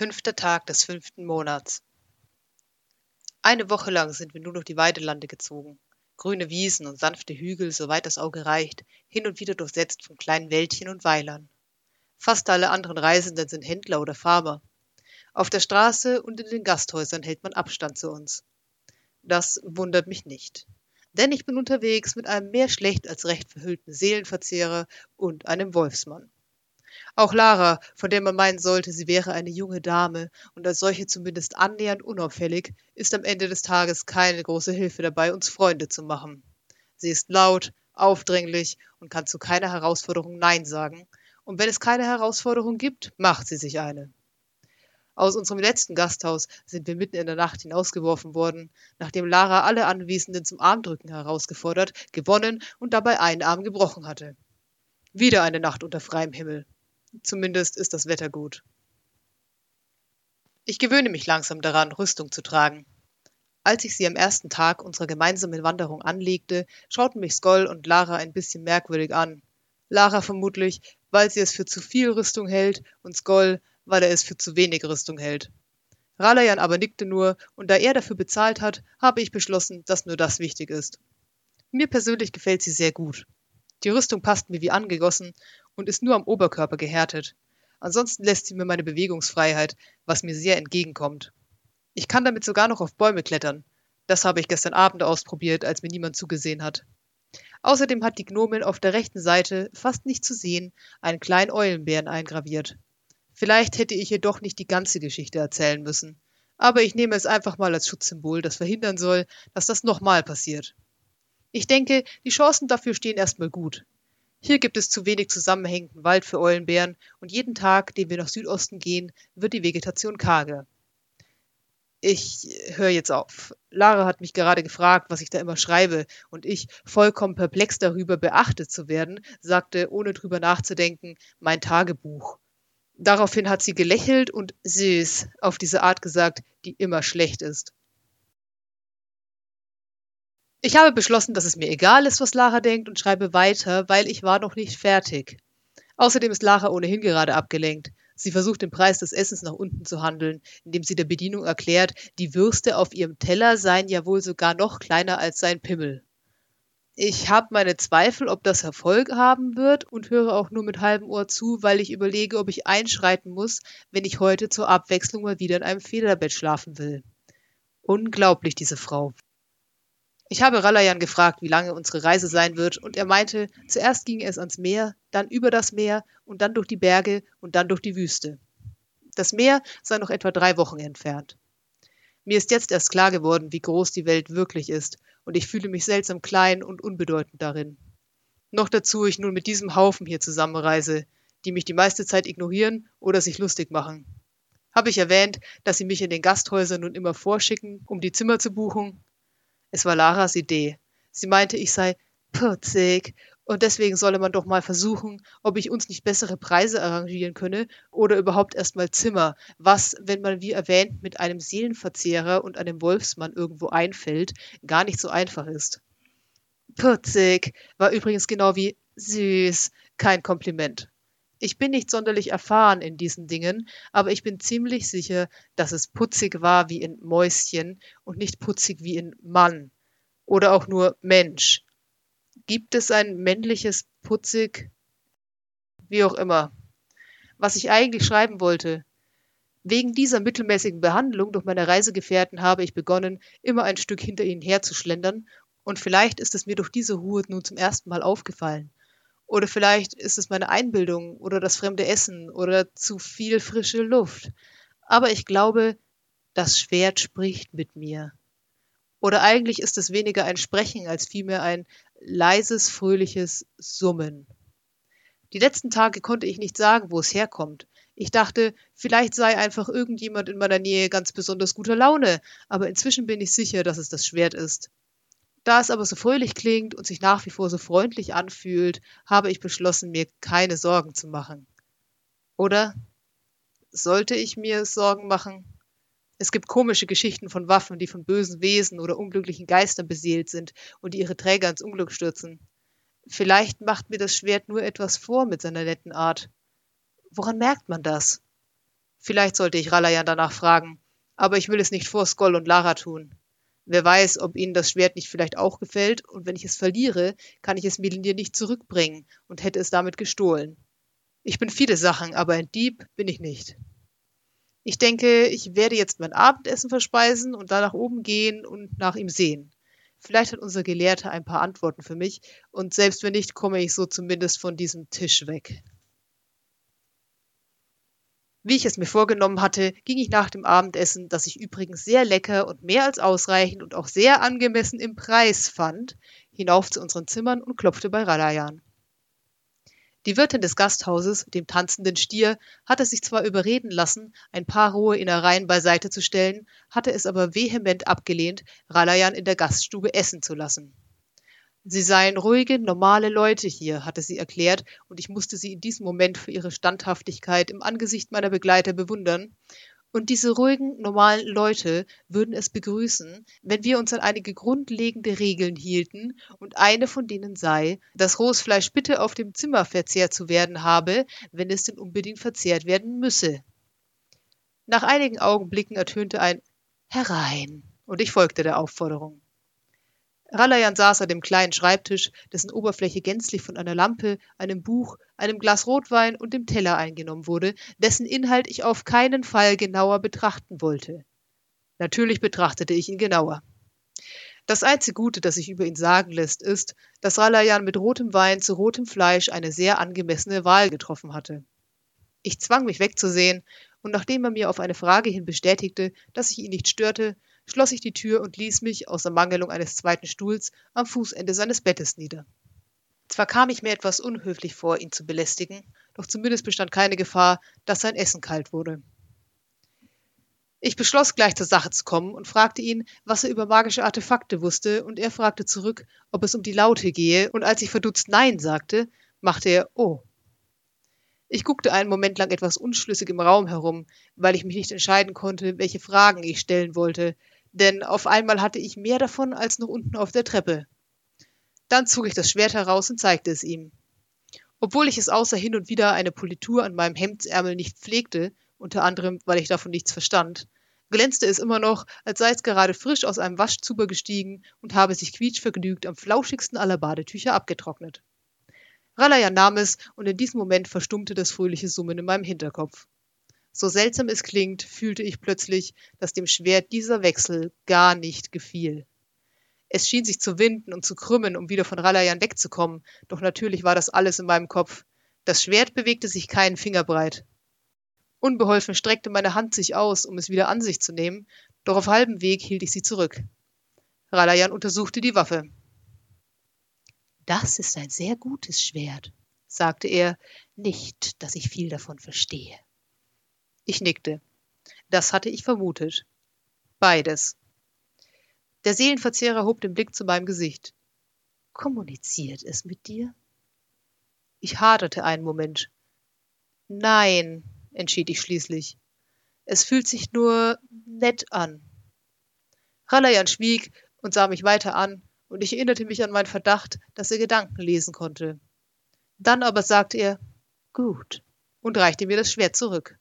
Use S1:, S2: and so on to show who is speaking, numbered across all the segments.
S1: Fünfter Tag des fünften Monats. Eine Woche lang sind wir nur durch die Weidelande gezogen. Grüne Wiesen und sanfte Hügel, soweit das Auge reicht, hin und wieder durchsetzt von kleinen Wäldchen und Weilern. Fast alle anderen Reisenden sind Händler oder Farmer. Auf der Straße und in den Gasthäusern hält man Abstand zu uns. Das wundert mich nicht. Denn ich bin unterwegs mit einem mehr schlecht als recht verhüllten Seelenverzehrer und einem Wolfsmann. Auch Lara, von der man meinen sollte, sie wäre eine junge Dame und als solche zumindest annähernd unauffällig, ist am Ende des Tages keine große Hilfe dabei, uns Freunde zu machen. Sie ist laut, aufdringlich und kann zu keiner Herausforderung Nein sagen. Und wenn es keine Herausforderung gibt, macht sie sich eine. Aus unserem letzten Gasthaus sind wir mitten in der Nacht hinausgeworfen worden, nachdem Lara alle Anwesenden zum Armdrücken herausgefordert, gewonnen und dabei einen Arm gebrochen hatte. Wieder eine Nacht unter freiem Himmel. Zumindest ist das Wetter gut. Ich gewöhne mich langsam daran, Rüstung zu tragen. Als ich sie am ersten Tag unserer gemeinsamen Wanderung anlegte, schauten mich Skoll und Lara ein bisschen merkwürdig an. Lara vermutlich, weil sie es für zu viel Rüstung hält, und Skoll, weil er es für zu wenig Rüstung hält. Ralayan aber nickte nur, und da er dafür bezahlt hat, habe ich beschlossen, dass nur das wichtig ist. Mir persönlich gefällt sie sehr gut. Die Rüstung passt mir wie angegossen und ist nur am Oberkörper gehärtet. Ansonsten lässt sie mir meine Bewegungsfreiheit, was mir sehr entgegenkommt. Ich kann damit sogar noch auf Bäume klettern. Das habe ich gestern Abend ausprobiert, als mir niemand zugesehen hat. Außerdem hat die Gnomin auf der rechten Seite, fast nicht zu sehen, einen kleinen Eulenbären eingraviert. Vielleicht hätte ich ihr doch nicht die ganze Geschichte erzählen müssen. Aber ich nehme es einfach mal als Schutzsymbol, das verhindern soll, dass das nochmal passiert. Ich denke, die Chancen dafür stehen erstmal gut. Hier gibt es zu wenig zusammenhängenden Wald für Eulenbären und jeden Tag, den wir nach Südosten gehen, wird die Vegetation karger. Ich höre jetzt auf. Lara hat mich gerade gefragt, was ich da immer schreibe, und ich, vollkommen perplex darüber, beachtet zu werden, sagte, ohne drüber nachzudenken, mein Tagebuch. Daraufhin hat sie gelächelt und süß auf diese Art gesagt, die immer schlecht ist. Ich habe beschlossen, dass es mir egal ist, was Lara denkt und schreibe weiter, weil ich war noch nicht fertig. Außerdem ist Lara ohnehin gerade abgelenkt. Sie versucht den Preis des Essens nach unten zu handeln, indem sie der Bedienung erklärt, die Würste auf ihrem Teller seien ja wohl sogar noch kleiner als sein Pimmel. Ich habe meine Zweifel, ob das Erfolg haben wird und höre auch nur mit halbem Ohr zu, weil ich überlege, ob ich einschreiten muss, wenn ich heute zur Abwechslung mal wieder in einem Federbett schlafen will. Unglaublich, diese Frau. Ich habe Ralayan gefragt, wie lange unsere Reise sein wird, und er meinte, zuerst ginge es ans Meer, dann über das Meer und dann durch die Berge und dann durch die Wüste. Das Meer sei noch etwa drei Wochen entfernt. Mir ist jetzt erst klar geworden, wie groß die Welt wirklich ist, und ich fühle mich seltsam klein und unbedeutend darin. Noch dazu ich nun mit diesem Haufen hier zusammenreise, die mich die meiste Zeit ignorieren oder sich lustig machen. Habe ich erwähnt, dass sie mich in den Gasthäusern nun immer vorschicken, um die Zimmer zu buchen, es war Laras Idee. Sie meinte, ich sei putzig und deswegen solle man doch mal versuchen, ob ich uns nicht bessere Preise arrangieren könne oder überhaupt erstmal Zimmer, was, wenn man wie erwähnt mit einem Seelenverzehrer und einem Wolfsmann irgendwo einfällt, gar nicht so einfach ist. Putzig war übrigens genau wie süß kein Kompliment. Ich bin nicht sonderlich erfahren in diesen Dingen, aber ich bin ziemlich sicher, dass es putzig war wie in Mäuschen und nicht putzig wie in Mann oder auch nur Mensch. Gibt es ein männliches putzig? Wie auch immer. Was ich eigentlich schreiben wollte. Wegen dieser mittelmäßigen Behandlung durch meine Reisegefährten habe ich begonnen, immer ein Stück hinter ihnen herzuschlendern, und vielleicht ist es mir durch diese Ruhe nun zum ersten Mal aufgefallen. Oder vielleicht ist es meine Einbildung oder das fremde Essen oder zu viel frische Luft. Aber ich glaube, das Schwert spricht mit mir. Oder eigentlich ist es weniger ein Sprechen als vielmehr ein leises, fröhliches Summen. Die letzten Tage konnte ich nicht sagen, wo es herkommt. Ich dachte, vielleicht sei einfach irgendjemand in meiner Nähe ganz besonders guter Laune, aber inzwischen bin ich sicher, dass es das Schwert ist. Da es aber so fröhlich klingt und sich nach wie vor so freundlich anfühlt, habe ich beschlossen, mir keine Sorgen zu machen. Oder sollte ich mir Sorgen machen? Es gibt komische Geschichten von Waffen, die von bösen Wesen oder unglücklichen Geistern beseelt sind und die ihre Träger ins Unglück stürzen. Vielleicht macht mir das Schwert nur etwas vor mit seiner netten Art. Woran merkt man das? Vielleicht sollte ich Ralayan danach fragen, aber ich will es nicht vor Skoll und Lara tun. Wer weiß, ob ihnen das Schwert nicht vielleicht auch gefällt, und wenn ich es verliere, kann ich es Melindir nicht zurückbringen und hätte es damit gestohlen. Ich bin viele Sachen, aber ein Dieb bin ich nicht. Ich denke, ich werde jetzt mein Abendessen verspeisen und dann nach oben gehen und nach ihm sehen. Vielleicht hat unser Gelehrter ein paar Antworten für mich, und selbst wenn nicht, komme ich so zumindest von diesem Tisch weg. Wie ich es mir vorgenommen hatte, ging ich nach dem Abendessen, das ich übrigens sehr lecker und mehr als ausreichend und auch sehr angemessen im Preis fand, hinauf zu unseren Zimmern und klopfte bei Ralayan. Die Wirtin des Gasthauses, dem tanzenden Stier, hatte sich zwar überreden lassen, ein paar rohe Innereien beiseite zu stellen, hatte es aber vehement abgelehnt, Ralayan in der Gaststube essen zu lassen. Sie seien ruhige, normale Leute hier, hatte sie erklärt, und ich musste sie in diesem Moment für ihre Standhaftigkeit im Angesicht meiner Begleiter bewundern. Und diese ruhigen, normalen Leute würden es begrüßen, wenn wir uns an einige grundlegende Regeln hielten, und eine von denen sei, dass rohes Fleisch bitte auf dem Zimmer verzehrt zu werden habe, wenn es denn unbedingt verzehrt werden müsse. Nach einigen Augenblicken ertönte ein Herein, und ich folgte der Aufforderung. Ralayan saß an dem kleinen Schreibtisch, dessen Oberfläche gänzlich von einer Lampe, einem Buch, einem Glas Rotwein und dem Teller eingenommen wurde, dessen Inhalt ich auf keinen Fall genauer betrachten wollte. Natürlich betrachtete ich ihn genauer. Das einzige Gute, das sich über ihn sagen lässt, ist, dass Ralayan mit rotem Wein zu rotem Fleisch eine sehr angemessene Wahl getroffen hatte. Ich zwang mich wegzusehen, und nachdem er mir auf eine Frage hin bestätigte, dass ich ihn nicht störte, schloss ich die Tür und ließ mich, aus Ermangelung eines zweiten Stuhls, am Fußende seines Bettes nieder. Zwar kam ich mir etwas unhöflich vor, ihn zu belästigen, doch zumindest bestand keine Gefahr, dass sein Essen kalt wurde. Ich beschloss, gleich zur Sache zu kommen und fragte ihn, was er über magische Artefakte wusste, und er fragte zurück, ob es um die Laute gehe, und als ich verdutzt Nein sagte, machte er Oh. Ich guckte einen Moment lang etwas unschlüssig im Raum herum, weil ich mich nicht entscheiden konnte, welche Fragen ich stellen wollte, denn auf einmal hatte ich mehr davon als noch unten auf der Treppe. Dann zog ich das Schwert heraus und zeigte es ihm. Obwohl ich es außer hin und wieder eine Politur an meinem Hemdsärmel nicht pflegte, unter anderem, weil ich davon nichts verstand, glänzte es immer noch, als sei es gerade frisch aus einem Waschzuber gestiegen und habe sich quietschvergnügt am flauschigsten aller Badetücher abgetrocknet. Ralayan nahm es, und in diesem Moment verstummte das fröhliche Summen in meinem Hinterkopf. So seltsam es klingt, fühlte ich plötzlich, dass dem Schwert dieser Wechsel gar nicht gefiel. Es schien sich zu winden und zu krümmen, um wieder von Ralayan wegzukommen, doch natürlich war das alles in meinem Kopf. Das Schwert bewegte sich keinen Fingerbreit. Unbeholfen streckte meine Hand sich aus, um es wieder an sich zu nehmen, doch auf halbem Weg hielt ich sie zurück. Ralayan untersuchte die Waffe. Das ist ein sehr gutes Schwert, sagte er, nicht, dass ich viel davon verstehe. Ich nickte. Das hatte ich vermutet. Beides. Der Seelenverzehrer hob den Blick zu meinem Gesicht. Kommuniziert es mit dir? Ich haderte einen Moment. Nein, entschied ich schließlich. Es fühlt sich nur nett an. Ralayan schwieg und sah mich weiter an, und ich erinnerte mich an meinen Verdacht, dass er Gedanken lesen konnte. Dann aber sagte er Gut und reichte mir das Schwert zurück.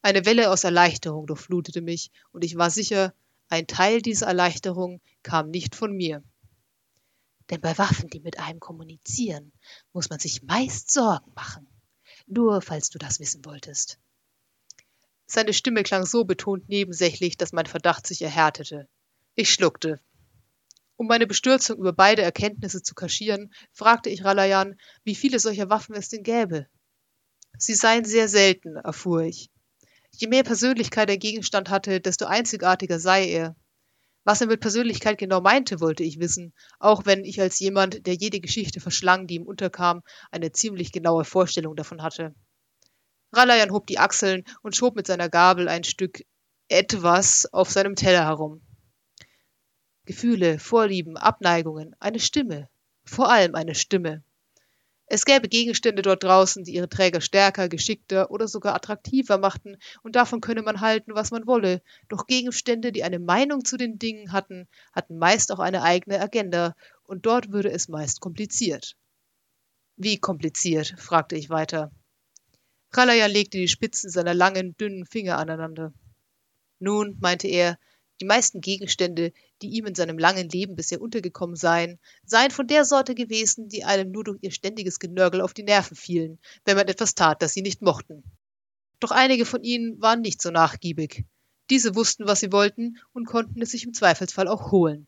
S1: Eine Welle aus Erleichterung durchflutete mich, und ich war sicher, ein Teil dieser Erleichterung kam nicht von mir. Denn bei Waffen, die mit einem kommunizieren, muss man sich meist Sorgen machen. Nur falls du das wissen wolltest. Seine Stimme klang so betont nebensächlich, dass mein Verdacht sich erhärtete. Ich schluckte. Um meine Bestürzung über beide Erkenntnisse zu kaschieren, fragte ich Ralayan, wie viele solcher Waffen es denn gäbe. Sie seien sehr selten, erfuhr ich. Je mehr Persönlichkeit der Gegenstand hatte, desto einzigartiger sei er. Was er mit Persönlichkeit genau meinte, wollte ich wissen, auch wenn ich als jemand, der jede Geschichte verschlang, die ihm unterkam, eine ziemlich genaue Vorstellung davon hatte. Ralayan hob die Achseln und schob mit seiner Gabel ein Stück etwas auf seinem Teller herum. Gefühle, Vorlieben, Abneigungen, eine Stimme, vor allem eine Stimme. Es gäbe Gegenstände dort draußen, die ihre Träger stärker, geschickter oder sogar attraktiver machten, und davon könne man halten, was man wolle. Doch Gegenstände, die eine Meinung zu den Dingen hatten, hatten meist auch eine eigene Agenda, und dort würde es meist kompliziert. Wie kompliziert? fragte ich weiter. Ralayan legte die Spitzen seiner langen, dünnen Finger aneinander. Nun, meinte er, die meisten Gegenstände, die ihm in seinem langen Leben bisher untergekommen seien, seien von der Sorte gewesen, die einem nur durch ihr ständiges Genörgel auf die Nerven fielen, wenn man etwas tat, das sie nicht mochten. Doch einige von ihnen waren nicht so nachgiebig. Diese wussten, was sie wollten und konnten es sich im Zweifelsfall auch holen.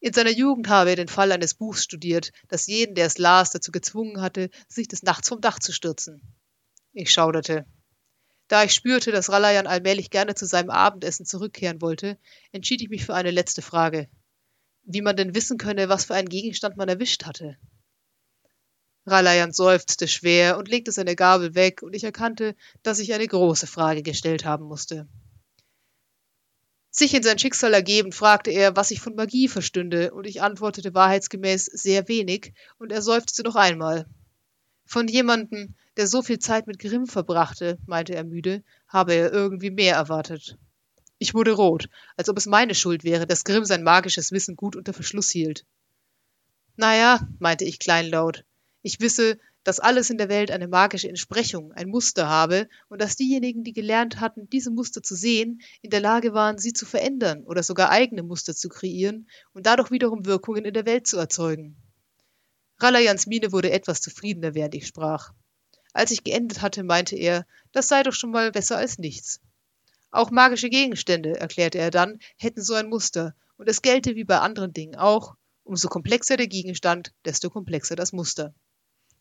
S1: In seiner Jugend habe er den Fall eines Buchs studiert, das jeden, der es las, dazu gezwungen hatte, sich des Nachts vom Dach zu stürzen. Ich schauderte. Da ich spürte, dass Ralayan allmählich gerne zu seinem Abendessen zurückkehren wollte, entschied ich mich für eine letzte Frage. Wie man denn wissen könne, was für einen Gegenstand man erwischt hatte. Ralayan seufzte schwer und legte seine Gabel weg, und ich erkannte, dass ich eine große Frage gestellt haben musste. Sich in sein Schicksal ergeben, fragte er, was ich von Magie verstünde, und ich antwortete wahrheitsgemäß sehr wenig, und er seufzte noch einmal. Von jemandem, der so viel Zeit mit Grimm verbrachte, meinte er müde, habe er irgendwie mehr erwartet. Ich wurde rot, als ob es meine Schuld wäre, dass Grimm sein magisches Wissen gut unter Verschluss hielt. Na ja, meinte ich kleinlaut, ich wisse, dass alles in der Welt eine magische Entsprechung, ein Muster habe und dass diejenigen, die gelernt hatten, diese Muster zu sehen, in der Lage waren, sie zu verändern oder sogar eigene Muster zu kreieren und dadurch wiederum Wirkungen in der Welt zu erzeugen. Ralayans Miene wurde etwas zufriedener, während ich sprach. Als ich geendet hatte, meinte er, das sei doch schon mal besser als nichts. Auch magische Gegenstände, erklärte er dann, hätten so ein Muster, und es gelte wie bei anderen Dingen auch, umso komplexer der Gegenstand, desto komplexer das Muster.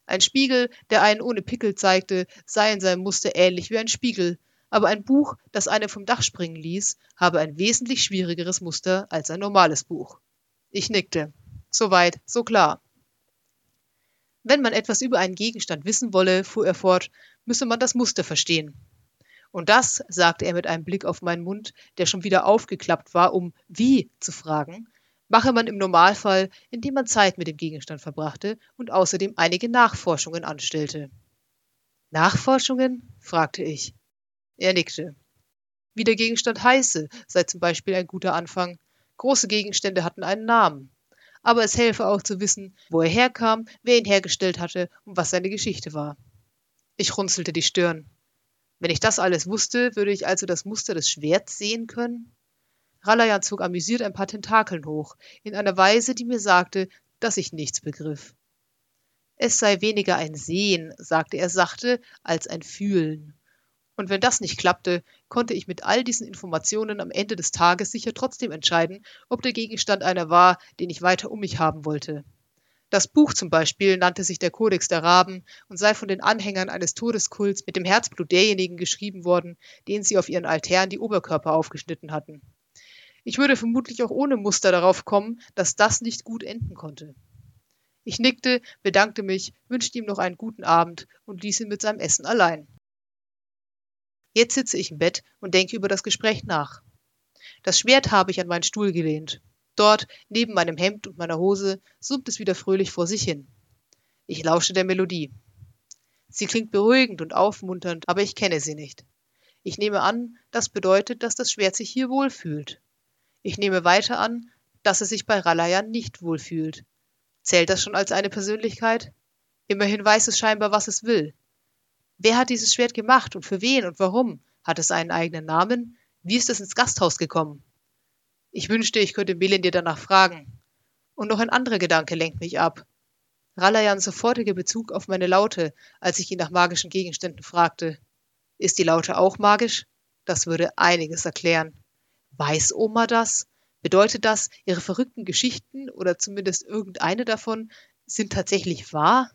S1: Ein Spiegel, der einen ohne Pickel zeigte, sei in seinem Muster ähnlich wie ein Spiegel, aber ein Buch, das einen vom Dach springen ließ, habe ein wesentlich schwierigeres Muster als ein normales Buch. Ich nickte. Soweit, so klar. Wenn man etwas über einen Gegenstand wissen wolle, fuhr er fort, müsse man das Muster verstehen. Und das, sagte er mit einem Blick auf meinen Mund, der schon wieder aufgeklappt war, um wie zu fragen, mache man im Normalfall, indem man Zeit mit dem Gegenstand verbrachte und außerdem einige Nachforschungen anstellte. Nachforschungen? fragte ich. Er nickte. Wie der Gegenstand heiße, sei zum Beispiel ein guter Anfang. Große Gegenstände hatten einen Namen. Aber es helfe auch zu wissen, wo er herkam, wer ihn hergestellt hatte und was seine Geschichte war. Ich runzelte die Stirn. Wenn ich das alles wusste, würde ich also das Muster des Schwerts sehen können? Ralayan zog amüsiert ein paar Tentakeln hoch, in einer Weise, die mir sagte, dass ich nichts begriff. Es sei weniger ein Sehen, sagte er sachte, als ein Fühlen. Und wenn das nicht klappte, konnte ich mit all diesen Informationen am Ende des Tages sicher trotzdem entscheiden, ob der Gegenstand einer war, den ich weiter um mich haben wollte. Das Buch zum Beispiel nannte sich der Kodex der Raben und sei von den Anhängern eines Todeskults mit dem Herzblut derjenigen geschrieben worden, denen sie auf ihren Altären die Oberkörper aufgeschnitten hatten. Ich würde vermutlich auch ohne Muster darauf kommen, dass das nicht gut enden konnte. Ich nickte, bedankte mich, wünschte ihm noch einen guten Abend und ließ ihn mit seinem Essen allein. Jetzt sitze ich im Bett und denke über das Gespräch nach. Das Schwert habe ich an meinen Stuhl gelehnt. Dort, neben meinem Hemd und meiner Hose, summt es wieder fröhlich vor sich hin. Ich lausche der Melodie. Sie klingt beruhigend und aufmunternd, aber ich kenne sie nicht. Ich nehme an, das bedeutet, dass das Schwert sich hier wohlfühlt. Ich nehme weiter an, dass es sich bei Ralayan nicht wohlfühlt. Zählt das schon als eine Persönlichkeit? Immerhin weiß es scheinbar, was es will. Wer hat dieses Schwert gemacht und für wen und warum? Hat es einen eigenen Namen? Wie ist es ins Gasthaus gekommen? Ich wünschte, ich könnte Melin dir danach fragen. Und noch ein anderer Gedanke lenkt mich ab. Ralayans sofortiger Bezug auf meine Laute, als ich ihn nach magischen Gegenständen fragte. Ist die Laute auch magisch? Das würde einiges erklären. Weiß Oma das? Bedeutet das, ihre verrückten Geschichten oder zumindest irgendeine davon sind tatsächlich wahr?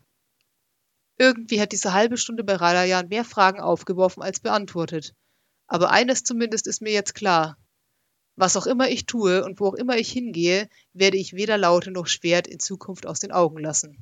S1: Irgendwie hat diese halbe Stunde bei Ralayan mehr Fragen aufgeworfen als beantwortet. Aber eines zumindest ist mir jetzt klar. Was auch immer ich tue und wo auch immer ich hingehe, werde ich weder Laute noch Schwert in Zukunft aus den Augen lassen.